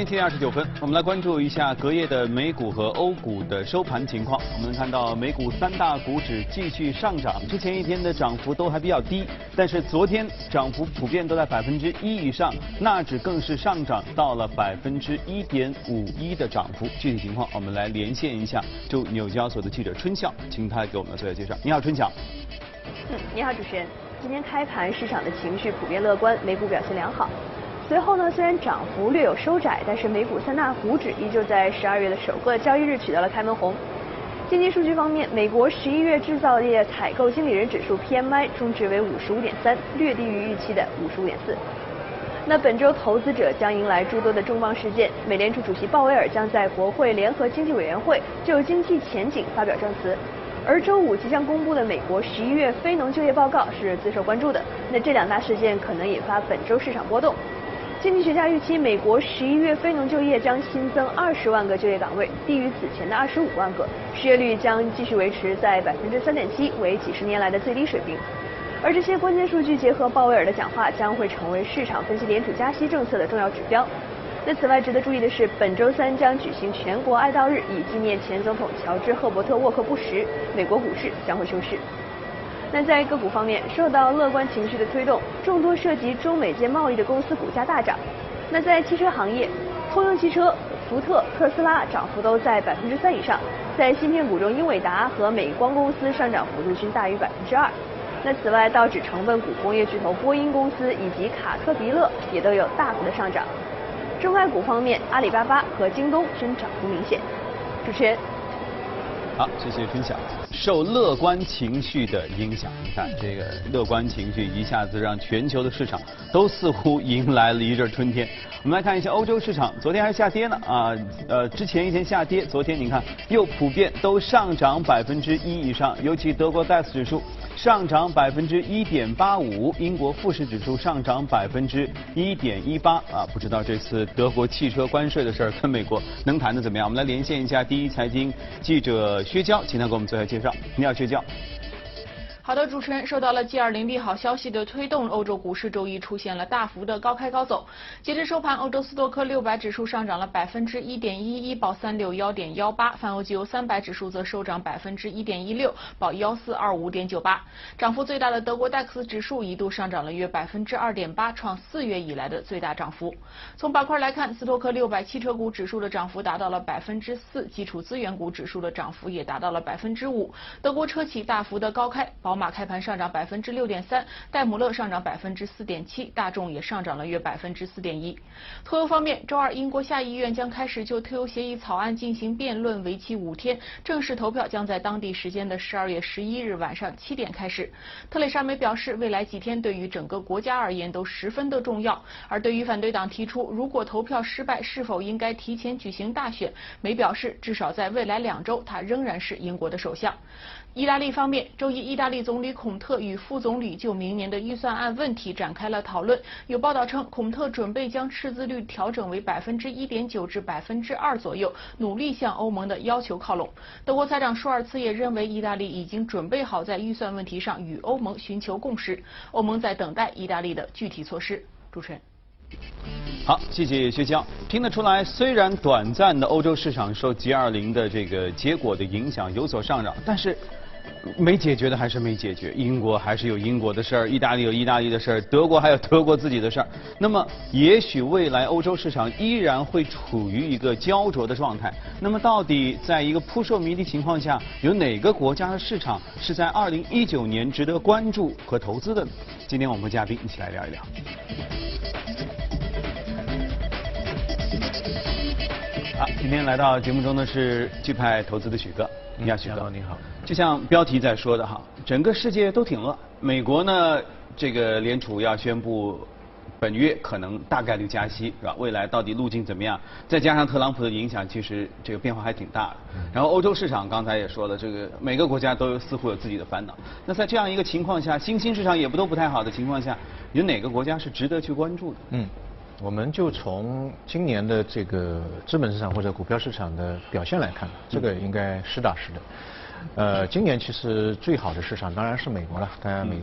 北京时间七点二十九分，我们来关注一下隔夜的美股和欧股的收盘情况。我们能看到美股三大股指继续上涨，之前一天的涨幅都还比较低，但是昨天涨幅普遍都在百分之一以上，纳指更是上涨到了百分之一点五一的涨幅。具体情况，我们来连线一下驻纽交所的记者春笑，请他给我们做下介绍。你好，春笑。嗯，你好，主持人。今天开盘市场的情绪普遍乐观，美股表现良好。随后呢，虽然涨幅略有收窄，但是美股三大股指依旧在十二月的首个交易日取得了开门红。经济数据方面，美国十一月制造业采购经理人指数 PMI 终值为五十五点三，略低于预期的五十五点四。那本周投资者将迎来诸多的重磅事件，美联储主席鲍威尔将在国会联合经济委员会就经济前景发表证词，而周五即将公布的美国十一月非农就业报告是最受关注的。那这两大事件可能引发本周市场波动。经济学家预期，美国十一月非农就业将新增二十万个就业岗位，低于此前的二十五万个。失业率将继续维持在百分之三点七，为几十年来的最低水平。而这些关键数据结合鲍威尔的讲话，将会成为市场分析联储加息政策的重要指标。那此外值得注意的是，本周三将举行全国哀悼日，以纪念前总统乔治·赫伯特·沃克·布什。美国股市将会休市。那在个股方面，受到乐观情绪的推动，众多涉及中美间贸易的公司股价大涨。那在汽车行业，通用汽车、福特、特斯拉涨幅都在百分之三以上。在芯片股中，英伟达和美光公司上涨幅度均大于百分之二。那此外，道指成分股工业巨头波音公司以及卡特彼勒也都有大幅的上涨。中概股方面，阿里巴巴和京东均涨幅明显。主持人。好，谢谢分享。受乐观情绪的影响，你看这个乐观情绪一下子让全球的市场都似乎迎来了一阵春天。我们来看一下欧洲市场，昨天还下跌呢啊，呃，之前一天下跌，昨天你看又普遍都上涨百分之一以上，尤其德国 DAX 指数。上涨百分之一点八五，英国富时指数上涨百分之一点一八啊，不知道这次德国汽车关税的事儿跟美国能谈的怎么样？我们来连线一下第一财经记者薛娇，请他给我们做下介绍。你好，薛娇。好的，主持人，受到了 G20 利好消息的推动，欧洲股市周一出现了大幅的高开高走。截至收盘，欧洲斯托克六百指数上涨了百分之一点一一，报三六幺点幺八；泛欧绩优三百指数则收涨百分之一点一六，报幺四二五点九八。涨幅最大的德国 DAX 指数一度上涨了约百分之二点八，创四月以来的最大涨幅。从板块来看，斯托克六百汽车股指数的涨幅达到了百分之四，基础资源股指数的涨幅也达到了百分之五。德国车企大幅的高开，宝马。马开盘上涨百分之六点三，戴姆勒上涨百分之四点七，大众也上涨了约百分之四点一。脱欧方面，周二英国下议院将开始就脱欧协议草案进行辩论，为期五天，正式投票将在当地时间的十二月十一日晚上七点开始。特蕾莎梅表示，未来几天对于整个国家而言都十分的重要。而对于反对党提出如果投票失败是否应该提前举行大选，梅表示至少在未来两周他仍然是英国的首相。意大利方面，周一，意大利总理孔特与副总理就明年的预算案问题展开了讨论。有报道称，孔特准备将赤字率调整为百分之一点九至百分之二左右，努力向欧盟的要求靠拢。德国财长舒尔茨也认为，意大利已经准备好在预算问题上与欧盟寻求共识。欧盟在等待意大利的具体措施。主持人。好，谢谢薛娇。听得出来，虽然短暂的欧洲市场受 G20 的这个结果的影响有所上涨，但是。没解决的还是没解决，英国还是有英国的事儿，意大利有意大利的事儿，德国还有德国自己的事儿。那么，也许未来欧洲市场依然会处于一个焦灼的状态。那么，到底在一个扑朔迷离情况下，有哪个国家的市场是在二零一九年值得关注和投资的呢？今天我们和嘉宾一起来聊一聊。好，今天来到节目中的是钜派投资的许哥。你好，许哥，你好。就像标题在说的哈，整个世界都挺乱。美国呢，这个联储要宣布本月可能大概率加息，是吧？未来到底路径怎么样？再加上特朗普的影响，其实这个变化还挺大的。然后欧洲市场刚才也说了，这个每个国家都有似乎有自己的烦恼。那在这样一个情况下，新兴市场也不都不太好的情况下，有哪个国家是值得去关注的？嗯。我们就从今年的这个资本市场或者股票市场的表现来看，这个应该实打实的。呃，今年其实最好的市场当然是美国了。大家每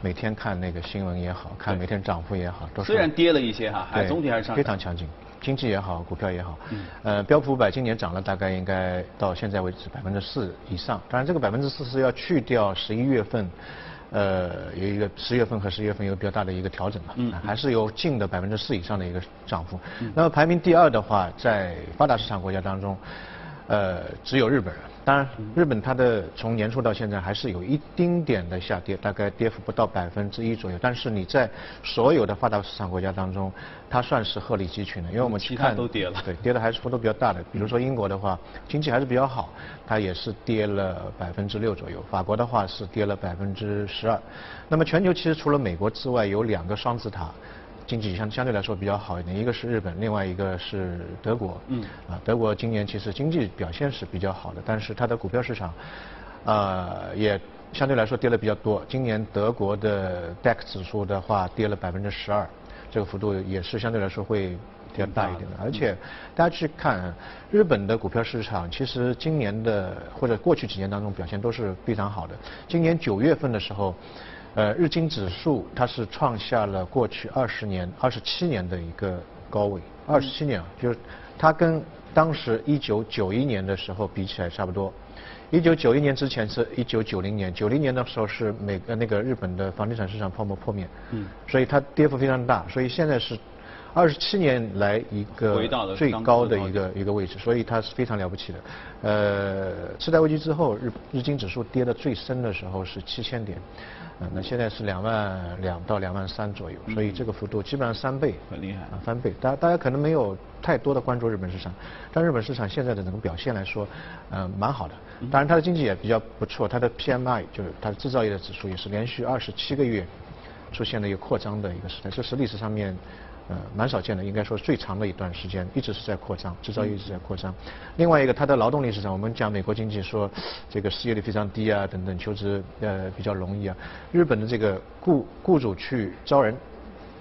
每天看那个新闻也好看，每天涨幅也好都，虽然跌了一些哈，还总体还是非常强劲。经济也好，股票也好。嗯。呃，标普五百今年涨了大概应该到现在为止百分之四以上。当然，这个百分之四是要去掉十一月份，呃，有一个十月份和十月份有比较大的一个调整嘛。嗯。还是有近的百分之四以上的一个涨幅。嗯。那么排名第二的话，在发达市场国家当中。呃，只有日本人。当然，日本它的从年初到现在还是有一丁点的下跌，大概跌幅不到百分之一左右。但是你在所有的发达市场国家当中，它算是鹤立鸡群的，因为我们其他都跌了，对，跌的还是幅度比较大的。比如说英国的话，经济还是比较好，它也是跌了百分之六左右。法国的话是跌了百分之十二。那么全球其实除了美国之外，有两个双子塔。经济相相对来说比较好一点，一个是日本，另外一个是德国。嗯。啊，德国今年其实经济表现是比较好的，但是它的股票市场，呃，也相对来说跌了比较多。今年德国的 DAX 指数的话跌了百分之十二，这个幅度也是相对来说会比较大一点的。而且大家去看日本的股票市场，其实今年的或者过去几年当中表现都是非常好的。今年九月份的时候。呃，日经指数它是创下了过去二十年、二十七年的一个高位，二十七年啊，就是它跟当时一九九一年的时候比起来差不多。一九九一年之前是一九九零年，九零年的时候是美呃那个日本的房地产市场泡沫破灭，嗯，所以它跌幅非常大，所以现在是二十七年来一个最高的一个一个位置，所以它是非常了不起的。呃，次贷危机之后，日日经指数跌的最深的时候是七千点。嗯，那现在是两万两到两万三左右，所以这个幅度基本上三倍，很厉害啊，翻倍。大家大家可能没有太多的关注日本市场，但日本市场现在的整个表现来说，嗯，蛮好的。当然它的经济也比较不错，它的 PMI 就是它的制造业的指数也是连续二十七个月出现了一个扩张的一个时代，这是历史上面。呃，蛮少见的，应该说最长的一段时间一直是在扩张，制造业一直在扩张。另外一个，它的劳动力市场，我们讲美国经济说这个失业率非常低啊，等等，求职呃比较容易啊。日本的这个雇雇主去招人，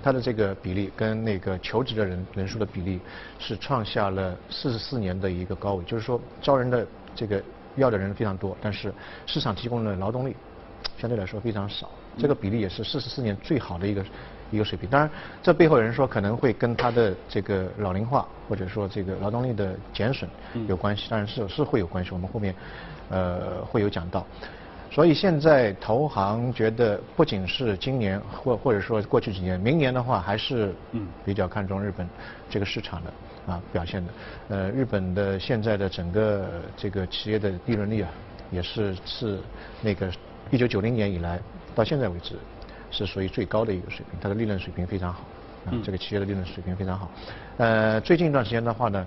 它的这个比例跟那个求职的人人数的比例是创下了四十四年的一个高位，就是说招人的这个要的人非常多，但是市场提供的劳动力相对来说非常少，这个比例也是四十四年最好的一个。一个水平，当然，这背后有人说可能会跟他的这个老龄化或者说这个劳动力的减损有关系，当然是是会有关系，我们后面呃会有讲到。所以现在投行觉得，不仅是今年或或者说过去几年，明年的话还是嗯比较看重日本这个市场的啊表现的。呃，日本的现在的整个这个企业的利润率啊，也是是那个一九九零年以来到现在为止。是属于最高的一个水平，它的利润水平非常好，啊，这个企业的利润水平非常好。呃，最近一段时间的话呢，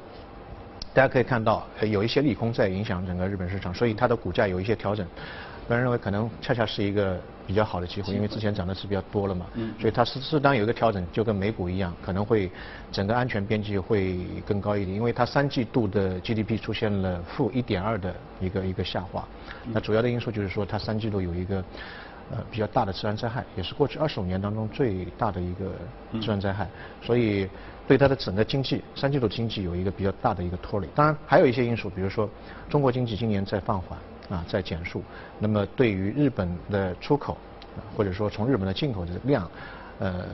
大家可以看到有一些利空在影响整个日本市场，所以它的股价有一些调整。个人认为可能恰恰是一个比较好的机会，因为之前涨的是比较多了嘛，嗯所以它适适当有一个调整，就跟美股一样，可能会整个安全边际会更高一点，因为它三季度的 GDP 出现了负一点二的一个一个下滑，那主要的因素就是说它三季度有一个。呃，比较大的自然灾害，也是过去二十五年当中最大的一个自然灾害，所以对它的整个经济三季度经济有一个比较大的一个拖累。当然，还有一些因素，比如说中国经济今年在放缓啊，在减速，那么对于日本的出口，或者说从日本的进口的量。呃，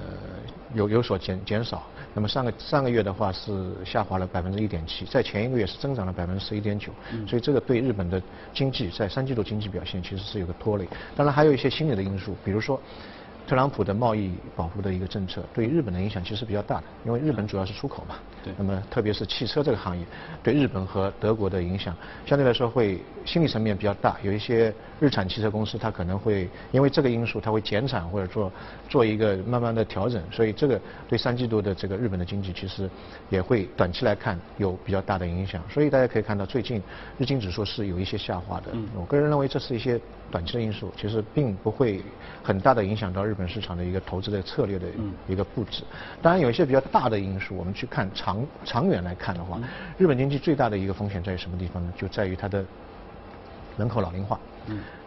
有有所减减少。那么上个上个月的话是下滑了百分之一点七，在前一个月是增长了百分之十一点九。所以这个对日本的经济在三季度经济表现其实是有个拖累。当然还有一些心理的因素，比如说。特朗普的贸易保护的一个政策，对日本的影响其实比较大的，因为日本主要是出口嘛。对。那么特别是汽车这个行业，对日本和德国的影响，相对来说会心理层面比较大。有一些日产汽车公司，它可能会因为这个因素，它会减产或者做做一个慢慢的调整。所以这个对三季度的这个日本的经济，其实也会短期来看有比较大的影响。所以大家可以看到，最近日经指数是有一些下滑的。嗯。我个人认为这是一些短期的因素，其实并不会很大的影响到日。日本市场的一个投资的策略的一个布置，当然有一些比较大的因素，我们去看长长远来看的话，日本经济最大的一个风险在于什么地方呢？就在于它的人口老龄化，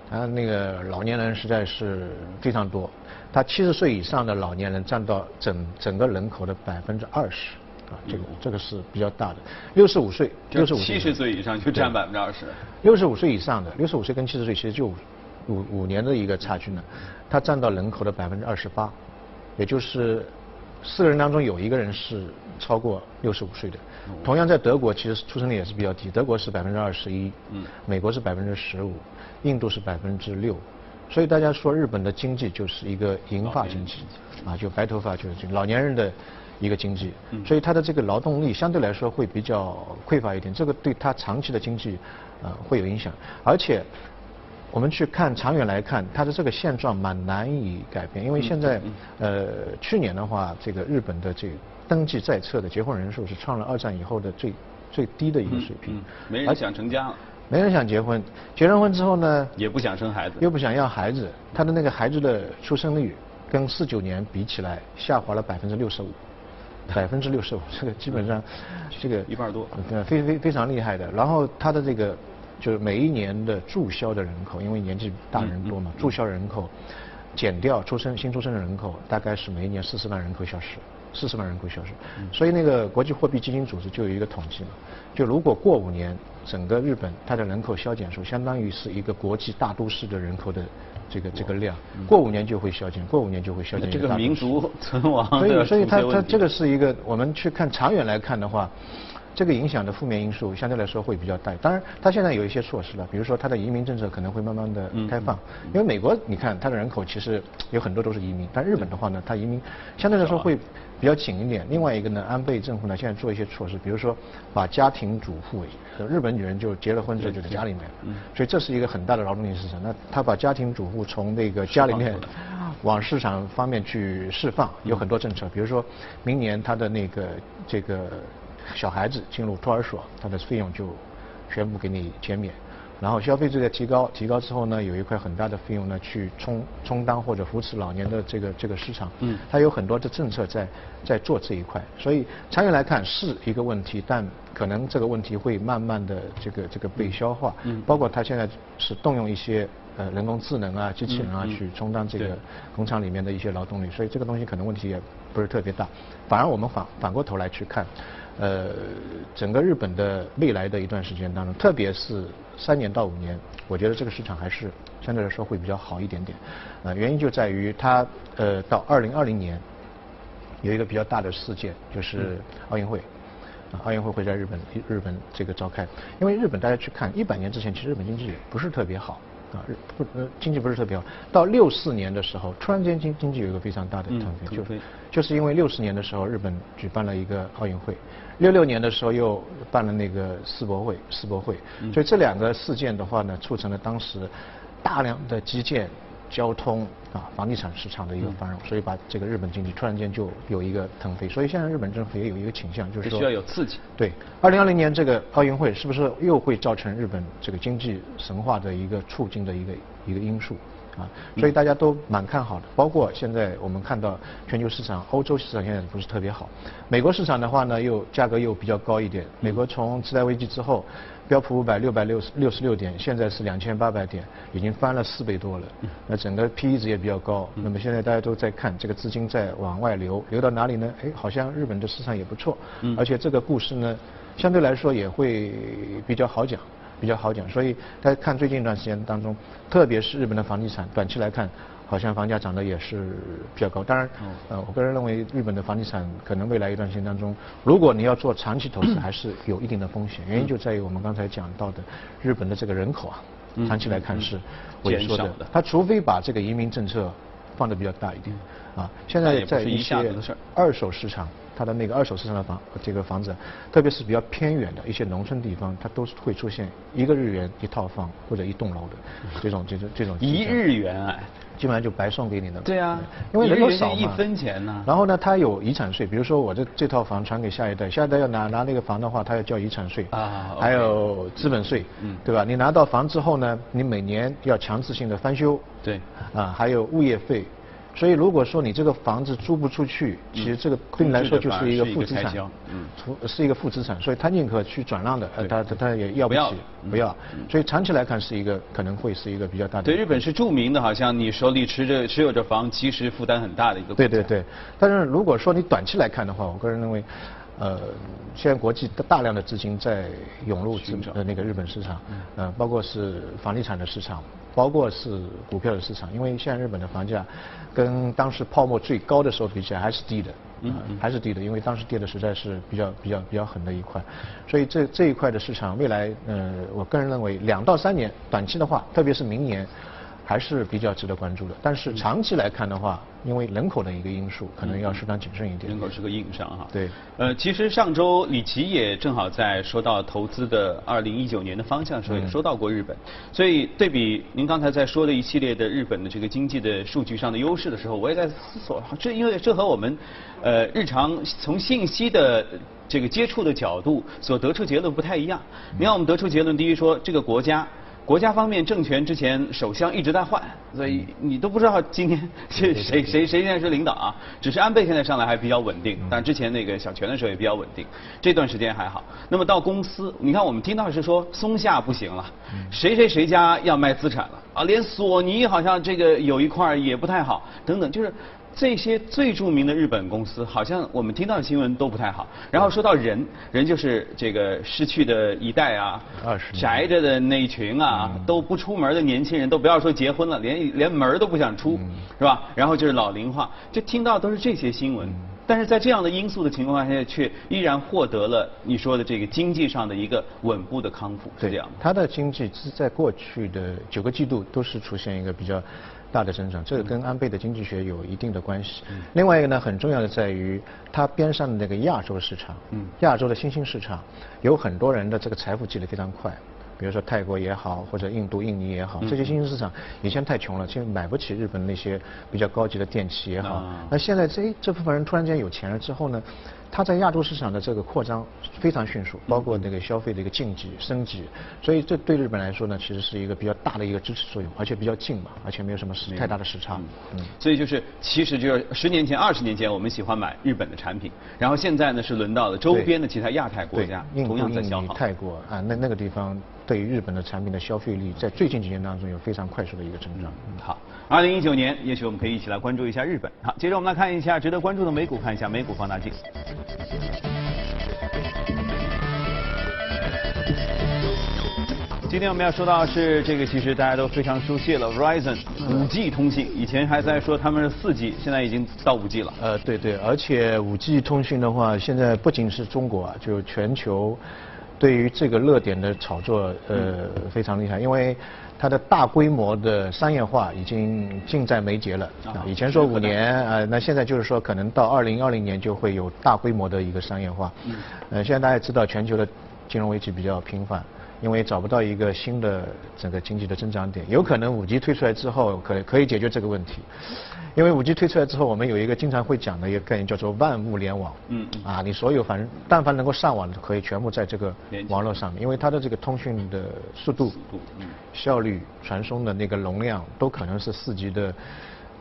它那个老年人实在是非常多，他七十岁以上的老年人占到整整个人口的百分之二十，啊，这个这个是比较大的。六十五岁，六十五七十岁以上就占百分之二十。六十五岁以上的，六十五岁跟七十岁其实就。五五年的一个差距呢，它占到人口的百分之二十八，也就是四个人当中有一个人是超过六十五岁的。同样在德国，其实出生率也是比较低，德国是百分之二十一，美国是百分之十五，印度是百分之六。所以大家说日本的经济就是一个银发经济，啊，就白头发就是老年人的一个经济。所以它的这个劳动力相对来说会比较匮乏一点，这个对它长期的经济呃会有影响。而且我们去看长远来看，它的这个现状蛮难以改变，因为现在呃去年的话，这个日本的这个登记在册的结婚人数是创了二战以后的最最低的一个水平，没人想成家了。没人想结婚，结了婚之后呢，也不想生孩子，又不想要孩子，他的那个孩子的出生率跟四九年比起来下滑了百分之六十五，百分之六十五，这个基本上这个一半多，非非非常厉害的。然后他的这个就是每一年的注销的人口，因为年纪大人多嘛，注销人口减掉出生新出生的人口，大概是每一年四十万人口消失。四十万人口消失，所以那个国际货币基金组织就有一个统计嘛，就如果过五年整个日本它的人口消减数相当于是一个国际大都市的人口的这个这个量，过五年就会消减，过五年就会消减。这个民族存亡，所以所以它它这个是一个我们去看长远来看的话。这个影响的负面因素相对来说会比较大。当然，它现在有一些措施了，比如说它的移民政策可能会慢慢的开放。因为美国，你看它的人口其实有很多都是移民，但日本的话呢，它移民相对来说会比较紧一点。另外一个呢，安倍政府呢现在做一些措施，比如说把家庭主妇，日本女人就结了婚之后就在家里面，所以这是一个很大的劳动力市场。那他把家庭主妇从那个家里面往市场方面去释放，有很多政策，比如说明年他的那个这个。小孩子进入托儿所，他的费用就全部给你减免，然后消费税的提高，提高之后呢，有一块很大的费用呢去充充当或者扶持老年的这个这个市场。嗯。它有很多的政策在在做这一块，所以长远来看是一个问题，但可能这个问题会慢慢的这个这个被消化。嗯。包括它现在是动用一些呃人工智能啊、机器人啊去充当这个工厂里面的一些劳动力，所以这个东西可能问题也不是特别大。反而我们反反过头来去看。呃，整个日本的未来的一段时间当中，特别是三年到五年，我觉得这个市场还是相对来说会比较好一点点。呃，原因就在于它呃到二零二零年有一个比较大的事件，就是奥运会。啊，奥运会会在日本日本这个召开。因为日本大家去看一百年之前，其实日本经济不是特别好。啊，不呃经济不是特别好。到六四年的时候，突然间经经济有一个非常大的腾飞，就就是因为六四年的时候日本举办了一个奥运会，六六年的时候又办了那个世博会世博会，所以这两个事件的话呢，促成了当时大量的基建。交通啊，房地产市场的一个繁荣，所以把这个日本经济突然间就有一个腾飞。所以现在日本政府也有一个倾向，就是说需要有刺激。对，二零二零年这个奥运会是不是又会造成日本这个经济神话的一个促进的一个一个因素？啊，所以大家都蛮看好的。包括现在我们看到全球市场，欧洲市场现在不是特别好，美国市场的话呢，又价格又比较高一点。美国从次贷危机之后，标普五百六百六十六十六点，现在是两千八百点，已经翻了四倍多了。那整个 P E 值也比较高。那么现在大家都在看这个资金在往外流，流到哪里呢？哎，好像日本的市场也不错，而且这个故事呢，相对来说也会比较好讲。比较好讲，所以大家看最近一段时间当中，特别是日本的房地产，短期来看，好像房价涨得也是比较高。当然，呃，我个人认为日本的房地产可能未来一段时间当中，如果你要做长期投资，还是有一定的风险。原因就在于我们刚才讲到的，日本的这个人口啊，长期来看是萎缩的。它除非把这个移民政策放得比较大一点，啊，现在在一些二手市场。它的那个二手市场的房，这个房子，特别是比较偏远的一些农村地方，它都是会出现一个日元一套房或者一栋楼的 这种这种这种。一日元哎，基本上就白送给你的。对啊，因为人口少嘛。一分钱呢。然后呢，它有遗产税，比如说我这这套房传给下一代，下一代要拿拿那个房的话，他要交遗产税啊，还有资本税，嗯，对吧？你拿到房之后呢，你每年要强制性的翻修，对，啊，还有物业费。所以如果说你这个房子租不出去，其实这个对你来说就是一个负资产，嗯，是一个负资产，所以他宁可去转让的，他他他也要不起，不要，所以长期来看是一个可能会是一个比较大的。对，日本是著名的，好像你手里持着持有着房，其实负担很大的一个。对对对，但是如果说你短期来看的话，我个人认为。呃，现在国际大量的资金在涌入呃那个日本市场，呃，包括是房地产的市场，包括是股票的市场，因为现在日本的房价跟当时泡沫最高的时候比起来还是低的，嗯还是低的，因为当时跌的实在是比较比较比较狠的一块，所以这这一块的市场未来，呃，我个人认为两到三年短期的话，特别是明年。还是比较值得关注的，但是长期来看的话，因为人口的一个因素，可能要适当谨慎一点。人口是个硬伤哈。对。呃，其实上周李琦也正好在说到投资的二零一九年的方向的时候，也说到过日本。所以对比您刚才在说的一系列的日本的这个经济的数据上的优势的时候，我也在思索，这因为这和我们呃日常从信息的这个接触的角度所得出结论不太一样。你看我们得出结论，第一说这个国家。国家方面政权之前首相一直在换，所以你都不知道今天是谁谁谁现在是领导啊？只是安倍现在上来还比较稳定，但之前那个小泉的时候也比较稳定，这段时间还好。那么到公司，你看我们听到是说松下不行了，谁谁谁家要卖资产了啊？连索尼好像这个有一块也不太好，等等，就是。这些最著名的日本公司，好像我们听到的新闻都不太好。然后说到人，人就是这个失去的一代啊，宅着的那一群啊，都不出门的年轻人，都不要说结婚了，连连门都不想出，是吧？然后就是老龄化，就听到都是这些新闻。但是在这样的因素的情况下，却依然获得了你说的这个经济上的一个稳步的康复，是这样。它的经济是在过去的九个季度都是出现一个比较。大的增长，这个跟安倍的经济学有一定的关系。另外一个呢，很重要的在于它边上的那个亚洲市场，亚洲的新兴市场，有很多人的这个财富积累非常快。比如说泰国也好，或者印度、印尼也好，这些新兴市场以前太穷了，现在买不起日本那些比较高级的电器也好。那现在这这部分人突然间有钱了之后呢？它在亚洲市场的这个扩张非常迅速，包括那个消费的一个晋级升级，所以这对日本来说呢，其实是一个比较大的一个支持作用，而且比较近嘛，而且没有什么时太大的时差。嗯，所以就是其实就是十年前、二十年前我们喜欢买日本的产品，然后现在呢是轮到了周边的其他亚太国家同样在消耗。泰国啊，那那个地方对于日本的产品的消费力，在最近几年当中有非常快速的一个增长。好，二零一九年，也许我们可以一起来关注一下日本。好，接着我们来看一下值得关注的美股，看一下美股放大镜。今天我们要说到是这个，其实大家都非常熟悉了，Verizon 五 G 通信，以前还在说他们是四 G，现在已经到五 G 了。呃，对对，而且五 G 通信的话，现在不仅是中国啊，就全球对于这个热点的炒作，呃，非常厉害，因为。它的大规模的商业化已经近在眉睫了啊！以前说五年啊，那现在就是说可能到二零二零年就会有大规模的一个商业化。嗯。呃，现在大家知道全球的金融危机比较频繁。因为找不到一个新的整个经济的增长点，有可能五 G 推出来之后，可可以解决这个问题。因为五 G 推出来之后，我们有一个经常会讲的一个概念，叫做万物联网。嗯。啊，你所有反正但凡能够上网的，可以全部在这个网络上面，因为它的这个通讯的速度、效率、传送的那个容量，都可能是四 G 的。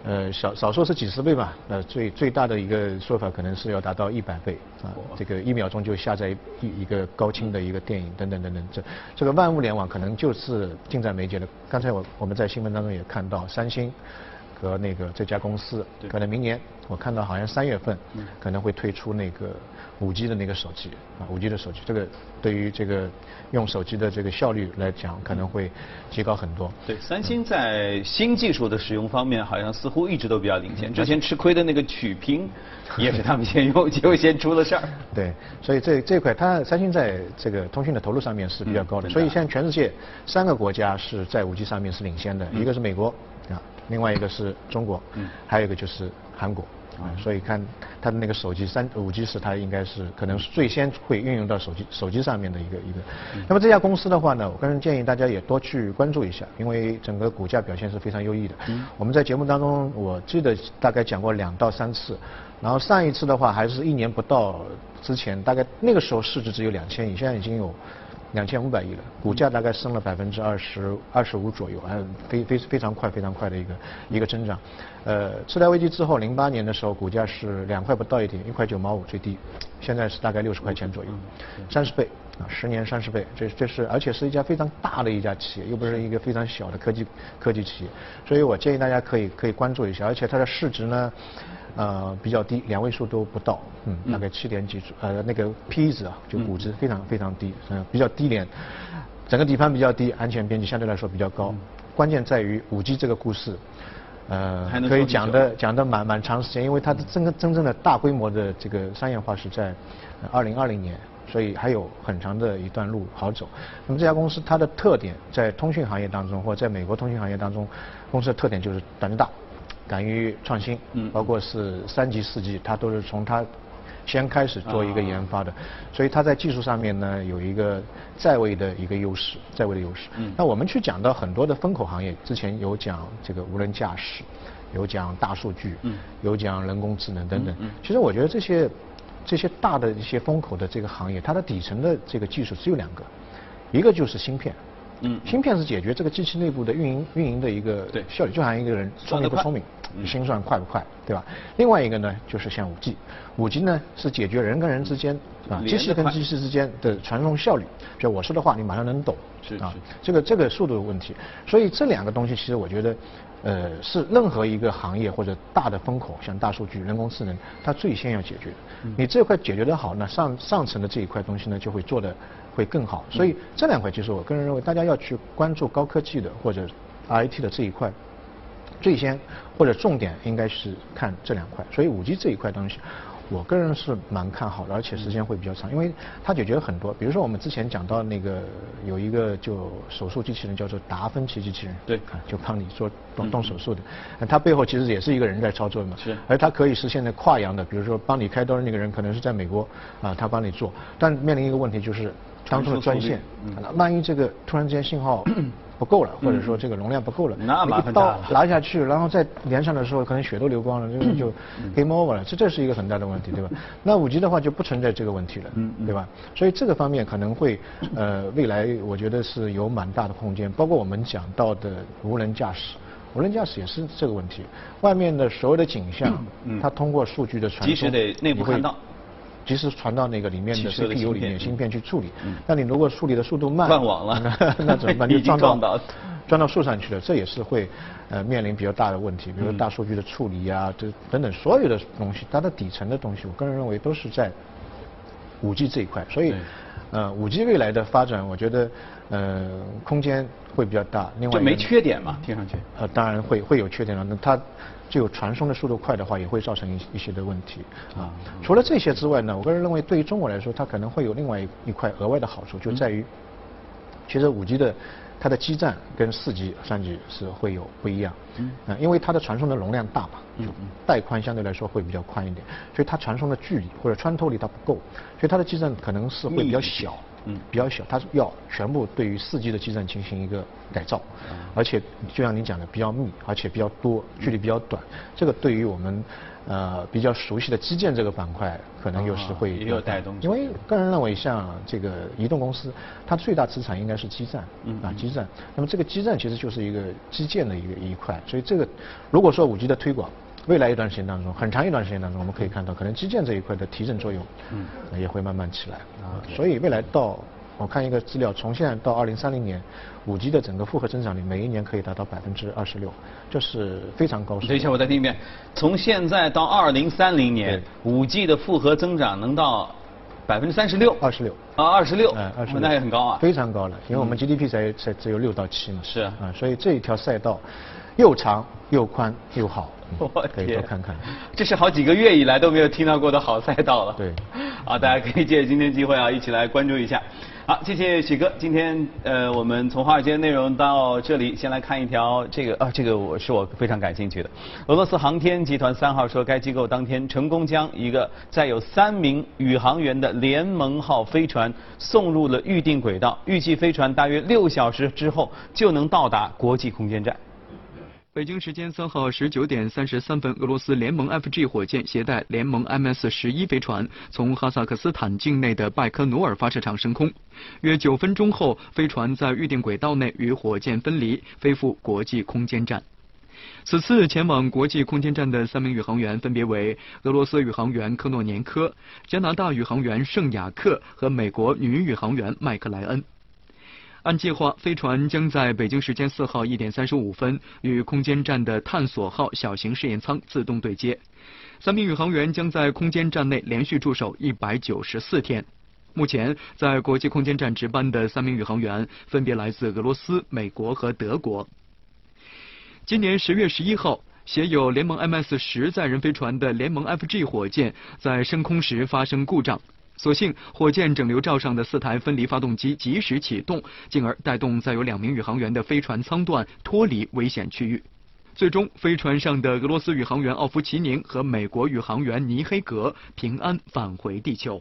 呃，少少说是几十倍吧，呃，最最大的一个说法可能是要达到一百倍啊，这个一秒钟就下载一一个高清的一个电影等等等等，这这个万物联网可能就是近在眉睫的。刚才我我们在新闻当中也看到，三星和那个这家公司可能明年我看到好像三月份可能会推出那个。五 G 的那个手机啊，五 G 的手机，这个对于这个用手机的这个效率来讲，可能会提高很多。对，三星在新技术的使用方面，好像似乎一直都比较领先。之前吃亏的那个曲屏，也是他们先用，结果先出了事儿。对，所以这这块，它三星在这个通讯的投入上面是比较高的。所以现在全世界三个国家是在五 G 上面是领先的，一个是美国啊，另外一个是中国，嗯还有一个就是韩国。啊，所以看它的那个手机三五 G 是它应该是可能是最先会运用到手机手机上面的一个一个。那么这家公司的话呢，我个人建议大家也多去关注一下，因为整个股价表现是非常优异的。我们在节目当中我记得大概讲过两到三次，然后上一次的话还是一年不到之前，大概那个时候市值只有两千亿，现在已经有。两千五百亿了，股价大概升了百分之二十二十五左右，还非非非常快非常快的一个一个增长。呃，次贷危机之后，零八年的时候股价是两块不到一点，一块九毛五最低，现在是大概六十块钱左右，三十倍啊，十年三十倍，这这是而且是一家非常大的一家企业，又不是一个非常小的科技科技企业，所以我建议大家可以可以关注一下，而且它的市值呢。呃，比较低，两位数都不到，嗯，大概七点几，呃，那个 P 值啊，就估值非常非常低，嗯，比较低廉，整个底盘比较低，安全边际相对来说比较高。关键在于五 G 这个故事，呃可以讲的讲的蛮蛮长时间，因为它的真真正的大规模的这个商业化是在二零二零年，所以还有很长的一段路好走。那么这家公司它的特点在通讯行业当中，或者在美国通讯行业当中，公司的特点就是胆子大，敢于创新，嗯包括是三级、四级，它都是从它先开始做一个研发的，所以它在技术上面呢有一个在位的一个优势，在位的优势。嗯那我们去讲到很多的风口行业，之前有讲这个无人驾驶，有讲大数据，嗯有讲人工智能等等。其实我觉得这些这些大的一些风口的这个行业，它的底层的这个技术只有两个，一个就是芯片。嗯芯片是解决这个机器内部的运营运营的一个对。效率，就好像一个人聪明不聪明嗯，心算快不快，对吧？另外一个呢，就是像五 G，五 G 呢是解决人跟人之间啊，机器跟机器之间的传送效率，就我说的话你马上能懂，啊是。啊，这个这个速度的问题。所以这两个东西，其实我觉得，呃，是任何一个行业或者大的风口，像大数据、人工智能，它最先要解决你这块解决得好，那上上层的这一块东西呢，就会做的会更好。所嗯以这两块，其实我个人认为，大家要去关注高科技的或者 IT 的这一块。最先或者重点应该是看这两块，所以五 G 这一块东西，我个人是蛮看好的，而且时间会比较长，因为它解决了很多，比如说我们之前讲到那个有一个就手术机器人叫做达芬奇机器人，对。啊，就帮你做动动手术的，那它背后其实也是一个人在操作的嘛，是。而它可以实现的跨洋的，比如说帮你开刀的那个人可能是在美国啊，他帮你做，但面临一个问题就是当中的专线。万一这个突然之间信号 不够了，或者说这个容量不够了，那麻烦大了。拿下去，然后再连上的时候，可能血都流光了，这个就嗯。game over 了，这这是一个很大的问题，对吧？那五 G 的话就不存在这个问题了，对吧？所以这个方面可能会，呃，未来我觉得是有蛮大的空间，包括我们讲到的无人驾驶。无人驾驶也是这个问题，外面的所有的景象，嗯。它通过数据的传输，及时得内部看到及时传到那个里面的 CPU 里面芯片去处理。嗯。那你如果处理的速度慢，断网了。那 那怎么办？就撞撞到。撞到树上去了，这也是会呃面临比较大的问题，比如嗯。说大数据的处理啊，这等等所有的东西，它的底层的东西，我个人认为都是在五 G 这一块，所以对呃五 G 未来的发展，我觉得呃空间会比较大。另外就没缺点嘛，听上去。呃，当然会会有缺点了。那它只有传送的速度快的话，也会造成一一些的问题啊。除了这些之外呢，我个人认为对于中国来说，它可能会有另外一一块额外的好处，就在于，其实五 G 的它的基站跟四 G、三 G 是会有不一样。嗯。因为它的传送的容量大嘛，嗯带宽相对来说会比较宽一点，所以它传送的距离或者穿透力它不够，所以它的基站可能是会比较小。嗯比较小，它是要全部对于四 G 的基站进行一个改造，而且就像您讲的比较密，而且比较多，距离比较短，这个对于我们呃比较熟悉的基建这个板块，可能又是会啊也有带动因为个人认为，像这个移动公司，它最大资产应该是基站，嗯啊基站。那么这个基站其实就是一个基建的一个一块，所以这个如果说五 G 的推广。未来一段时间当中，很长一段时间当中，我们可以看到，可能基建这一块的提振作用，嗯呃也会慢慢起来。啊所以未来到我看一个资料，从现在到二零三零年，五 G 的整个复合增长率每一年可以达到百分之二十六，这是非常高。等一下，我再听一遍。从现在到二零三零年，五 G 的复合增长能到百分之三十六。二十六。啊，二十六，嗯，二十六，那也很高啊。非常高了，因为我们 GDP 才才只有六到七嘛。是啊啊，所以这一条赛道又长又宽又好，我可以多看看。这是好几个月以来都没有听到过的好赛道了。对，啊，大家可以借着今天机会啊，一起来关注一下。好，谢谢许哥。今天呃，我们从华尔街内容到这里，先来看一条这个啊，这个我是我非常感兴趣的。俄罗斯航天集团三号说，该机构当天成功将一个载有三名宇航员的联盟号飞船送入了预定轨道，预计飞船大约六小时之后就能到达国际空间站。北京时间三号十九点三十三分，俄罗斯联盟 FG 火箭携带联盟 MS 十一飞船从哈萨克斯坦境内的拜科努尔发射场升空。约九分钟后，飞船在预定轨道内与火箭分离，飞赴国际空间站。此次前往国际空间站的三名宇航员分别为俄罗斯宇航员科诺年科、加拿大宇航员圣雅克和美国女宇航员麦克莱恩。按计划，飞船将在北京时间四号一点三十五分与空间站的探索号小型试验舱自动对接。三名宇航员将在空间站内连续驻守一百九十四天。目前，在国际空间站值班的三名宇航员分别来自俄罗斯、美国和德国。今年十月十一号，携有联盟 MS 十载人飞船的联盟 FG 火箭在升空时发生故障，所幸火箭整流罩上的四台分离发动机及时启动，进而带动载有两名宇航员的飞船舱段脱离危险区域。最终，飞船上的俄罗斯宇航员奥夫奇宁和美国宇航员尼黑格平安返回地球。